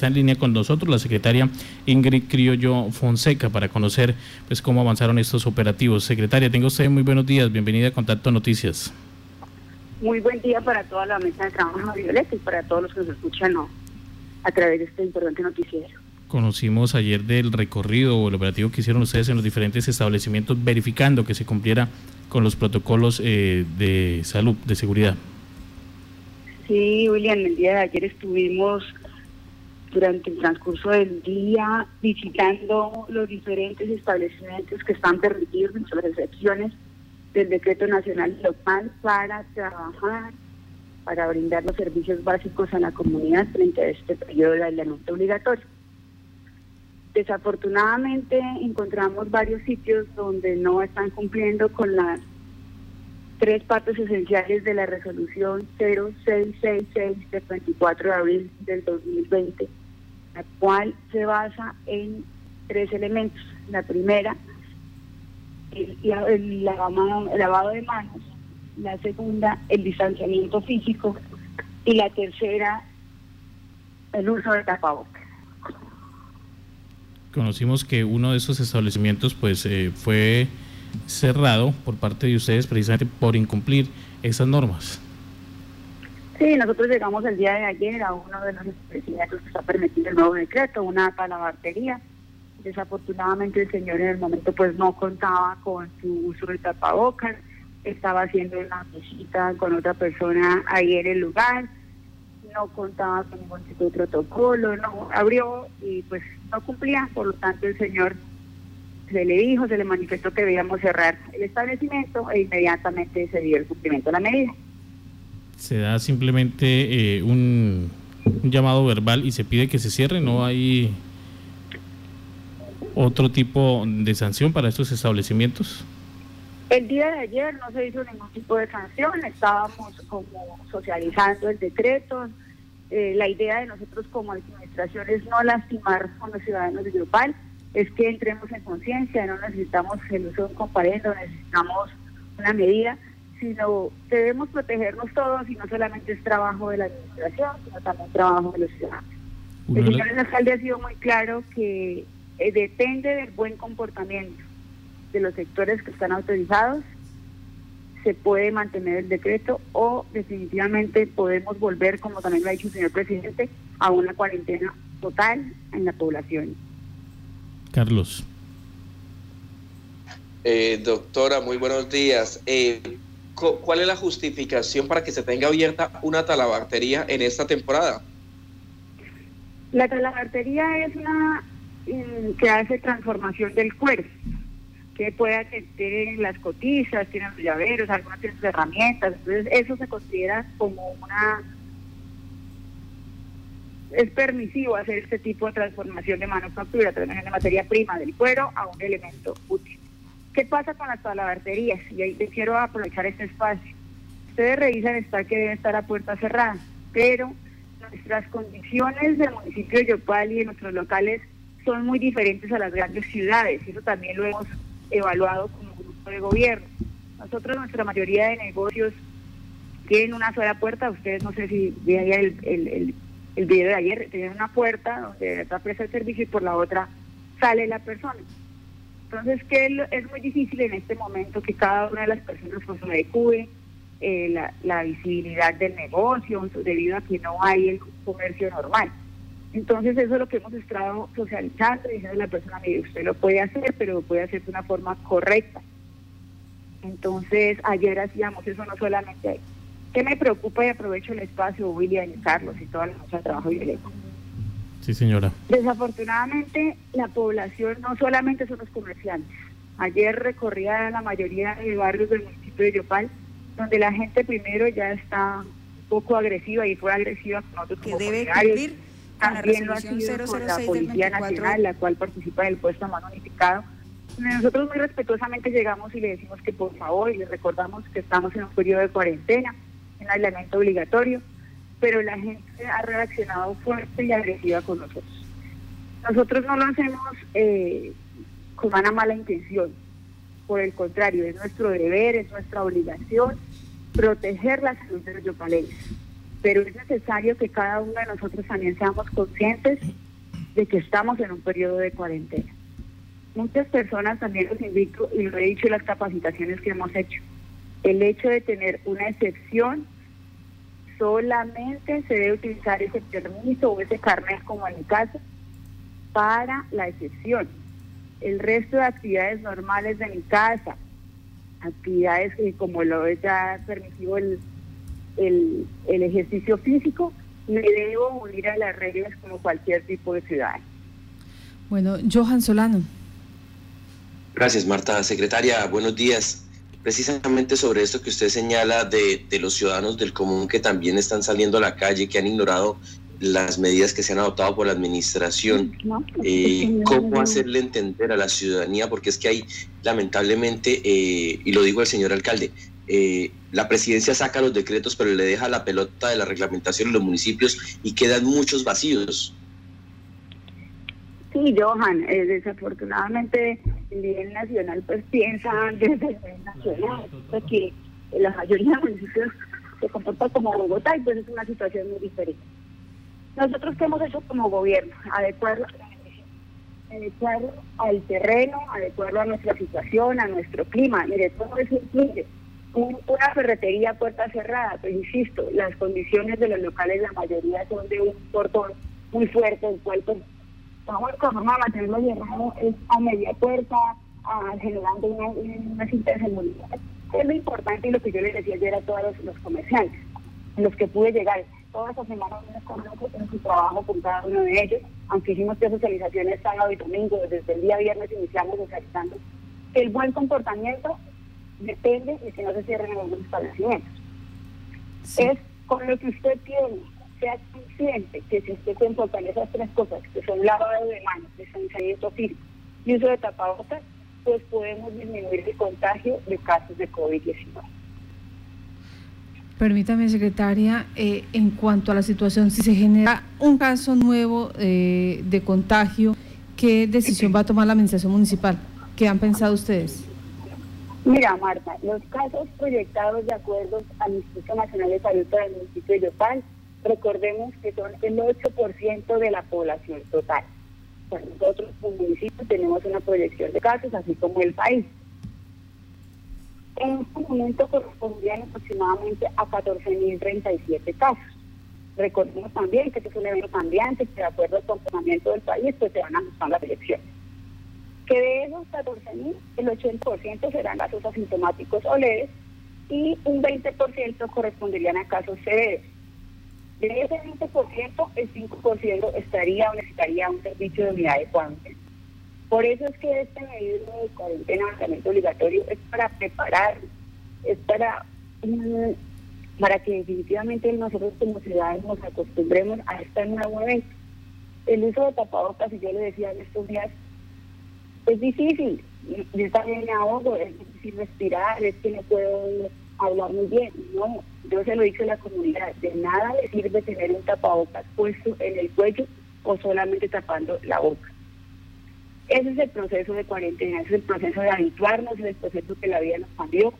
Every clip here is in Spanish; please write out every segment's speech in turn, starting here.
está en línea con nosotros la secretaria Ingrid Criollo Fonseca para conocer pues cómo avanzaron estos operativos. Secretaria, tengo usted muy buenos días, bienvenida a Contacto Noticias. Muy buen día para toda la mesa de trabajo Violeta y para todos los que nos escuchan a través de este importante noticiero. Conocimos ayer del recorrido o el operativo que hicieron ustedes en los diferentes establecimientos verificando que se cumpliera con los protocolos eh, de salud, de seguridad. Sí, William, el día de ayer estuvimos durante el transcurso del día visitando los diferentes establecimientos que están permitidos en sus excepciones del decreto nacional local para trabajar, para brindar los servicios básicos a la comunidad frente a este periodo de aislamiento obligatorio. Desafortunadamente encontramos varios sitios donde no están cumpliendo con las tres partes esenciales de la resolución 0666 del 24 de abril del 2020, la cual se basa en tres elementos. La primera, el, lavado, de manos. La segunda, el distanciamiento físico. Y la tercera, el uso de tapabocas. Conocimos que uno de esos establecimientos pues eh, fue cerrado por parte de ustedes precisamente por incumplir esas normas. Sí, nosotros llegamos el día de ayer a uno de los establecimientos que está permitiendo el nuevo decreto, una talabartería. Desafortunadamente el señor en el momento pues no contaba con su uso de tapabocas, estaba haciendo una visita con otra persona ahí en el lugar, no contaba con ningún tipo de protocolo, no abrió y pues no cumplía, por lo tanto el señor se le dijo, se le manifestó que debíamos cerrar el establecimiento e inmediatamente se dio el cumplimiento de la medida. Se da simplemente eh, un, llamado verbal y se pide que se cierre, no hay otro tipo de sanción para estos establecimientos. El día de ayer no se hizo ningún tipo de sanción, estábamos como socializando el decreto. Eh, la idea de nosotros como administración es no lastimar a los ciudadanos de Grupal, es que entremos en conciencia, no necesitamos el uso de un comparendo, necesitamos una medida, sino debemos protegernos todos y no solamente es trabajo de la administración, sino también trabajo de los ciudadanos. el señor alcalde ha sido muy claro que eh, depende del buen comportamiento de los sectores que están autorizados, se puede mantener el decreto o definitivamente podemos volver, como también lo ha dicho el señor presidente, a una cuarentena total en la población. Carlos. Eh, doctora, muy buenos días. Eh, ¿Cuál es la justificación para que se tenga abierta una talabartería en esta temporada? La talabartería es una mm, que hace transformación del cuerpo, que puede tener las cotizas, tiene los llaveros, algunas tienen herramientas, entonces eso se considera como una es permisivo hacer este tipo de transformación de manufactura, transformación de materia prima del cuero a un elemento útil. ¿Qué pasa con las talabarterías? Y ahí quiero aprovechar este espacio. Ustedes revisan está que debe estar a puerta cerrada, pero nuestras condiciones del municipio de Yopal y de nuestros locales son muy diferentes a las grandes ciudades, eso también lo hemos evaluado como grupo de gobierno. Nosotros, nuestra mayoría de negocios tienen una sola puerta, ustedes no sé si veían el, el el video de ayer, tiene una puerta donde está presta el servicio y por la otra sale la persona. Entonces, que es muy difícil en este momento que cada una de las personas pues adecue eh, la, visibilidad del negocio debido a que no hay el comercio normal. Entonces, eso es lo que hemos estado socializando, diciendo a la persona, mire, usted lo puede hacer, pero lo puede hacer de una forma correcta. Entonces, ayer hacíamos eso no solamente ahí ¿Qué me preocupa y aprovecho el espacio, William, Carlos y toda la noche de trabajo violento? Sí, señora. Desafortunadamente, la población no solamente son los comerciantes. Ayer recorría la mayoría de barrios del municipio de Yopal, donde la gente primero ya está un poco agresiva y fue agresiva con otros que debe cumplir También lo ha sido con la Policía Nacional, la cual participa del puesto a mano unificado. Nosotros muy respetuosamente llegamos y le decimos que por favor, y le recordamos que estamos en un periodo de cuarentena, en aislamiento obligatorio, pero la gente ha reaccionado fuerte y agresiva con nosotros. Nosotros no lo hacemos eh, con una mala intención, por el contrario, es nuestro deber, es nuestra obligación proteger la salud de los yopaleños. pero es necesario que cada uno de nosotros también seamos conscientes de que estamos en un periodo de cuarentena. Muchas personas también los invito, y lo he dicho en las capacitaciones que hemos hecho, el hecho de tener una excepción, solamente se debe utilizar ese permiso o ese carnet como en mi caso para la excepción. El resto de actividades normales de mi casa, actividades como lo es ya permitido el, el, el ejercicio físico, me debo unir a las reglas como cualquier tipo de ciudadano. Bueno, Johan Solano. Gracias, Marta. Secretaria, buenos días. Precisamente sobre esto que usted señala de, de, los ciudadanos del común que también están saliendo a la calle, que han ignorado las medidas que se han adoptado por la administración, eh, cómo hacerle entender a la ciudadanía, porque es que hay lamentablemente, eh, y lo digo el señor alcalde, eh, la presidencia saca los decretos, pero le deja la pelota de la reglamentación en los municipios y quedan muchos vacíos. Sí, Johan, eh, desafortunadamente nivel nacional pues piensa desde el nivel nacional, porque la mayoría de municipios se comporta como Bogotá y pues es una situación muy diferente. Nosotros qué hemos hecho como gobierno, adecuarlo, adecuarlo al terreno, adecuarlo a nuestra situación, a nuestro clima, mire, todo eso incluye una ferretería puerta cerrada, pero insisto, las condiciones de los locales, la mayoría son de un portón muy fuerte, el cual pues vamos a mantenerlo cerrado es a media puerta, a, generando una, una cinta de seguridad. Es lo importante y lo que yo les decía ayer a todos los, comerciantes, los que pude llegar. Toda esta semana conozco en su trabajo con cada uno de ellos, aunque hicimos tres socializaciones sábado y domingo, desde el día viernes iniciamos socializando. El buen comportamiento depende de que no se cierren algunos establecimientos. Es con lo que usted tiene, sea consciente que si usted se enfoca en esas tres cosas, que son lavado de manos, distanciamiento físico y uso de tapabocas, pues podemos disminuir el contagio de casos de COVID-19. Permítame, secretaria, eh, en cuanto a la situación, si se genera un caso nuevo eh, de contagio, ¿qué decisión va a tomar la Administración Municipal? ¿Qué han pensado ustedes? Mira, Marta, los casos proyectados de acuerdo al Instituto Nacional de Salud del municipio de Yopal, recordemos que son el 8% de la población total. nosotros como municipio tenemos una proyección de casos, así como el país. En este momento correspondían aproximadamente a 14.037 casos. Recordemos también que este es un evento cambiante, que de acuerdo al comportamiento del país, pues se van ajustando las elecciones que de esos 14.000, el 80% serán casos asintomáticos o leves y un 20% corresponderían a casos severos. De ese 20%, el 5% estaría o necesitaría un servicio de unidad de cuarentena. Por eso es que este medida de cuarentena, tratamiento obligatorio, es para preparar, es para, mm, para que definitivamente nosotros como ciudadanos nos acostumbremos a este nuevo evento. El uso de tapabocas, y yo le decía en estos días, es difícil. Yo también me ahogo, es difícil respirar, es que no puedo hablar muy bien. No, yo se lo he dicho a la comunidad, de nada le sirve tener un tapabocas puesto en el cuello o solamente tapando la boca. Ese es el proceso de cuarentena, ese es el proceso de habituarnos, es el proceso que la vida nos cambió.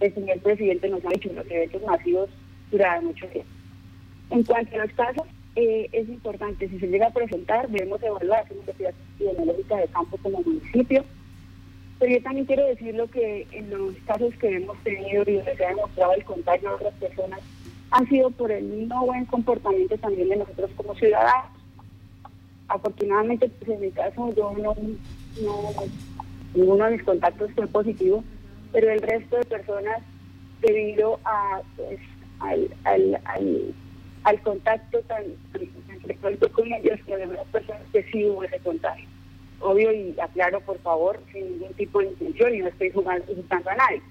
El señor presidente nos ha dicho los eventos masivos durante mucho tiempo. En cuanto a los casos, eh, es importante, si se llega a presentar, debemos evaluar su necesidad epidemiológica de campo como municipio. Pero yo también quiero decir lo que en los casos que hemos tenido y donde se ha demostrado el contagio de otras personas, han sido por el no buen comportamiento también de nosotros como ciudadanos. Afortunadamente, pues en mi caso, yo no, no ninguno de mis contactos fue positivo, pero el resto de personas, debido a pues, al, al, al al contacto tan, frecuente con ellos que las personas que sí hubo ese contagio. Obvio, y aclaro por favor, sin ningún tipo de intención, y no estoy jugando, a nadie.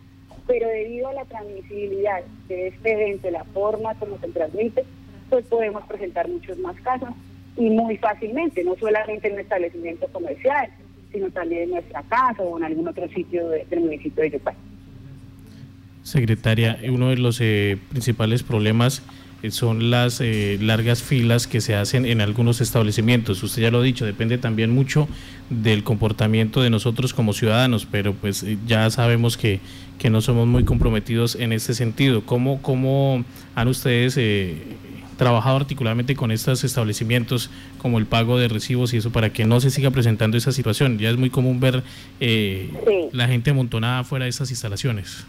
Pero debido a la transmisibilidad de este evento, la forma como se transmite, pues podemos presentar muchos más casos y muy fácilmente, no solamente en un establecimiento comercial, sino también en nuestra casa o en algún otro sitio del municipio de Yopal. Secretaria, uno de los eh, principales problemas son las eh, largas filas que se hacen en algunos establecimientos. Usted ya lo ha dicho, depende también mucho del comportamiento de nosotros como ciudadanos, pero pues eh, ya sabemos que, que no somos muy comprometidos en este sentido. ¿Cómo, cómo han ustedes trabajado articuladamente con estos establecimientos como el pago de recibos y eso para que no se siga presentando esa situación? Ya es muy común ver la gente amontonada fuera de estas instalaciones.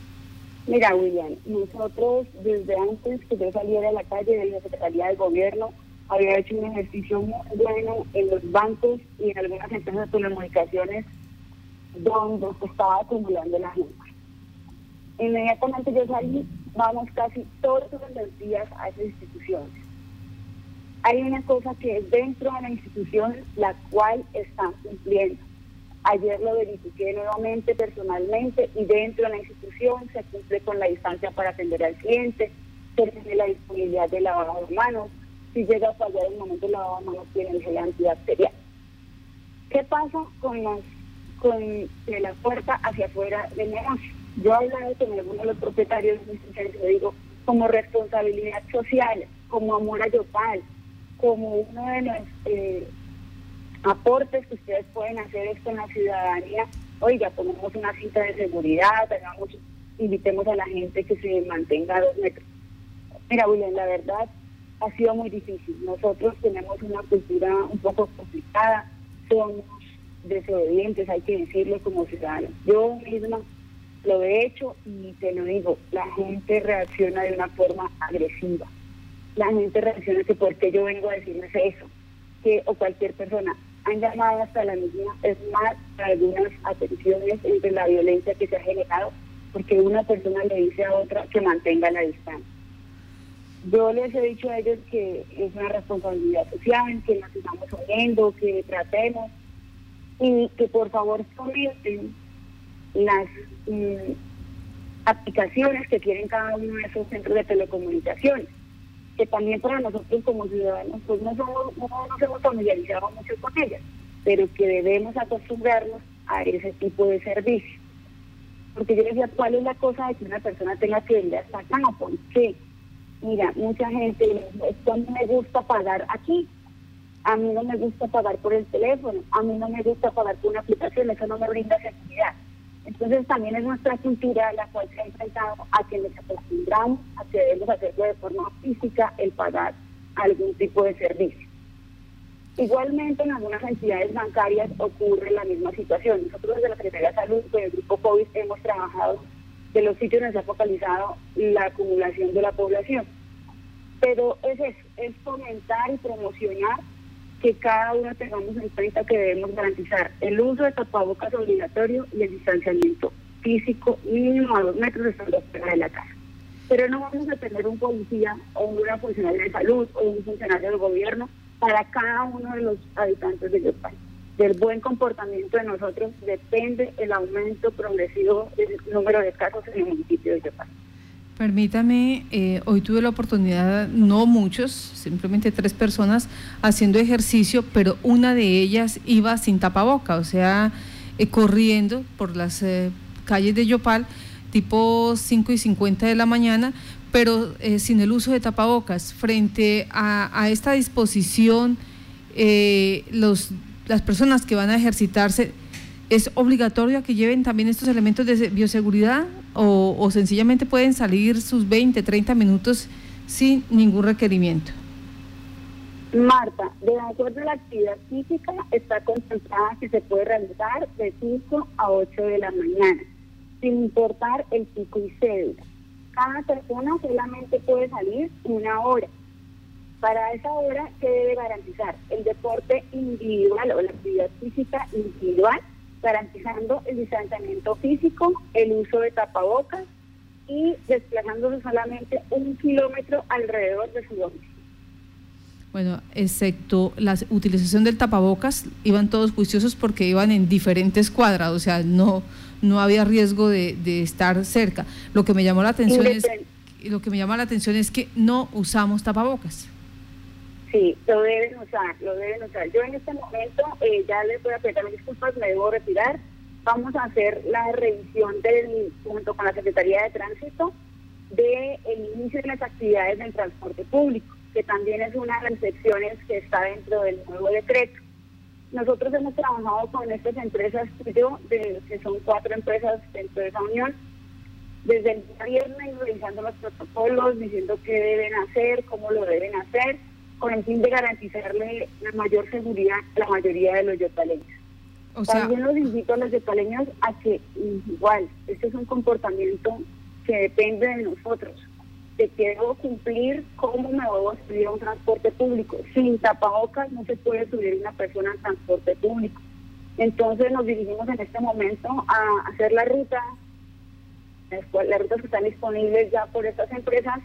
Mira, William, nosotros desde antes que yo saliera a la calle de la Secretaría del Gobierno, había hecho un ejercicio muy bueno en los bancos y en algunas empresas de telecomunicaciones donde se estaba acumulando la gente. Inmediatamente yo salí, vamos casi todos los días a esas instituciones. Hay una cosa que es dentro de la institución la cual están cumpliendo Ayer lo verifiqué nuevamente personalmente y dentro de la institución se cumple con la distancia para atender al cliente, se tiene la disponibilidad de lavado de manos. Si llega a fallar el momento del lavado de manos, tiene el gel antibacterial. ¿Qué pasa con con de la puerta hacia afuera del negocio? Yo he hablado con algunos de los propietarios de instituciones, le digo, como responsabilidad social, como amor a Yopal, como uno de los eh, aportes que ustedes pueden hacer esto en la ciudadanía. Oiga, ponemos una cinta de seguridad, invitemos a la gente que se mantenga a dos metros. Mira, William, la verdad ha sido muy difícil. Nosotros tenemos una cultura un poco complicada, somos desobedientes, hay que decirlo como ciudadanos. Yo misma lo he hecho y te lo digo, la gente reacciona de una forma agresiva. La gente reacciona que porque yo vengo a decirles eso, que o cualquier persona han llamado hasta la misma, es más, algunas atenciones entre la violencia que se ha generado, porque una persona le dice a otra que mantenga la distancia. Yo les he dicho a ellos que es una responsabilidad social, que nos estamos oyendo, que tratemos y que por favor comenten las mm, aplicaciones que tienen cada uno de esos centros de telecomunicaciones que también para nosotros como ciudadanos pues no, somos, no nos hemos familiarizado mucho con ellas, pero que debemos acostumbrarnos a ese tipo de servicio. Porque yo decía, ¿cuál es la cosa de que una persona tenga que venir hasta acá? ¿Por qué? Mira, mucha gente, esto a mí me gusta pagar aquí, a mí no me gusta pagar por el teléfono, a mí no me gusta pagar por una aplicación, eso no me brinda seguridad. Entonces también es nuestra cultura la cual se ha enfrentado a que nos acostumbramos a que debemos hacerlo de forma física el pagar algún tipo de servicio. Igualmente en algunas entidades bancarias ocurre la misma situación. Nosotros desde la Secretaría de Salud, con el Grupo COVID, hemos trabajado de los sitios donde se ha focalizado la acumulación de la población. Pero es eso, es fomentar y promocionar que cada uno tengamos en cuenta que debemos garantizar el uso de tapabocas obligatorio y el distanciamiento físico mínimo a dos metros estando fuera de la casa. Pero no vamos a tener un policía o una funcionaria de salud o un funcionario del gobierno para cada uno de los habitantes de Yopal. Del buen comportamiento de nosotros depende el aumento progresivo del número de casos en el municipio de Yopal. Permítame, eh, hoy tuve la oportunidad, no muchos, simplemente tres personas haciendo ejercicio, pero una de ellas iba sin tapaboca, o sea, eh, corriendo por las eh, calles de Yopal, tipo 5 y 50 de la mañana, pero sin el uso de tapabocas. Frente a, esta disposición, los, las personas que van a ejercitarse, ¿es obligatorio que lleven también estos elementos de bioseguridad? o, sencillamente pueden salir sus 20, 30 minutos sin ningún requerimiento? Marta, de acuerdo a la actividad física, está contemplada que se puede realizar de 5 a 8 de la mañana, sin importar el pico y cédula. Cada persona solamente puede salir una hora. Para esa hora, se debe garantizar? El deporte individual o la actividad física individual garantizando el distanciamiento físico, el uso de tapabocas y desplazándose solamente un kilómetro alrededor de su domicilio. Bueno, excepto la utilización del tapabocas, iban todos juiciosos porque iban en diferentes cuadras, o sea, no, no había riesgo de, de estar cerca. Lo que me llamó la atención es lo que me llama la atención es que no usamos tapabocas. Sí, lo deben usar, lo deben usar. Yo en este momento eh, ya les voy a pedir disculpas, me debo retirar. Vamos a hacer la revisión del, junto con la Secretaría de Tránsito del inicio de las actividades del transporte público, que también es una de las secciones que está dentro del nuevo decreto. Nosotros hemos trabajado con estas empresas, yo, de, que son cuatro empresas dentro de esa unión, desde el viernes revisando los protocolos, diciendo qué deben hacer, cómo lo deben hacer, con el fin de garantizarle la mayor seguridad a la mayoría de los yotaleños. También los invito a los yotaleños a que igual, este es un comportamiento que depende de nosotros. Te quiero cumplir cómo me voy a subir a un transporte público. Sin tapabocas no se puede subir una persona al transporte público. Entonces nos dirigimos en este momento a hacer la ruta, las rutas que están disponibles ya por estas empresas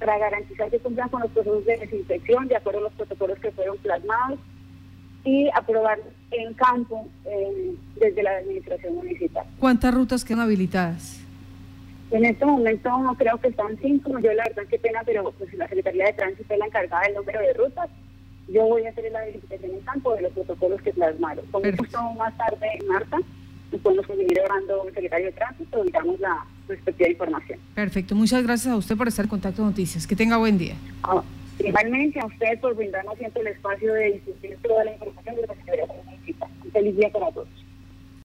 para garantizar que cumplan con los procesos de desinfección de acuerdo a los protocolos que fueron plasmados y aprobar en campo eh, desde la administración municipal. ¿Cuántas rutas quedan habilitadas? En este momento creo que están cinco, yo la verdad qué pena, pero pues la Secretaría de Tránsito es la encargada del número de rutas. Yo voy a hacer la verificación en campo de los protocolos que plasmaron. Como justo más tarde, Marta, nos podemos seguir hablando el secretario de Tránsito y damos la respectiva información. Perfecto, muchas gracias a usted por estar en contacto Noticias. Que tenga buen día. Ah, igualmente a usted por brindarnos siempre el espacio de discutir toda la información de de Tránsito. Un feliz día para todos.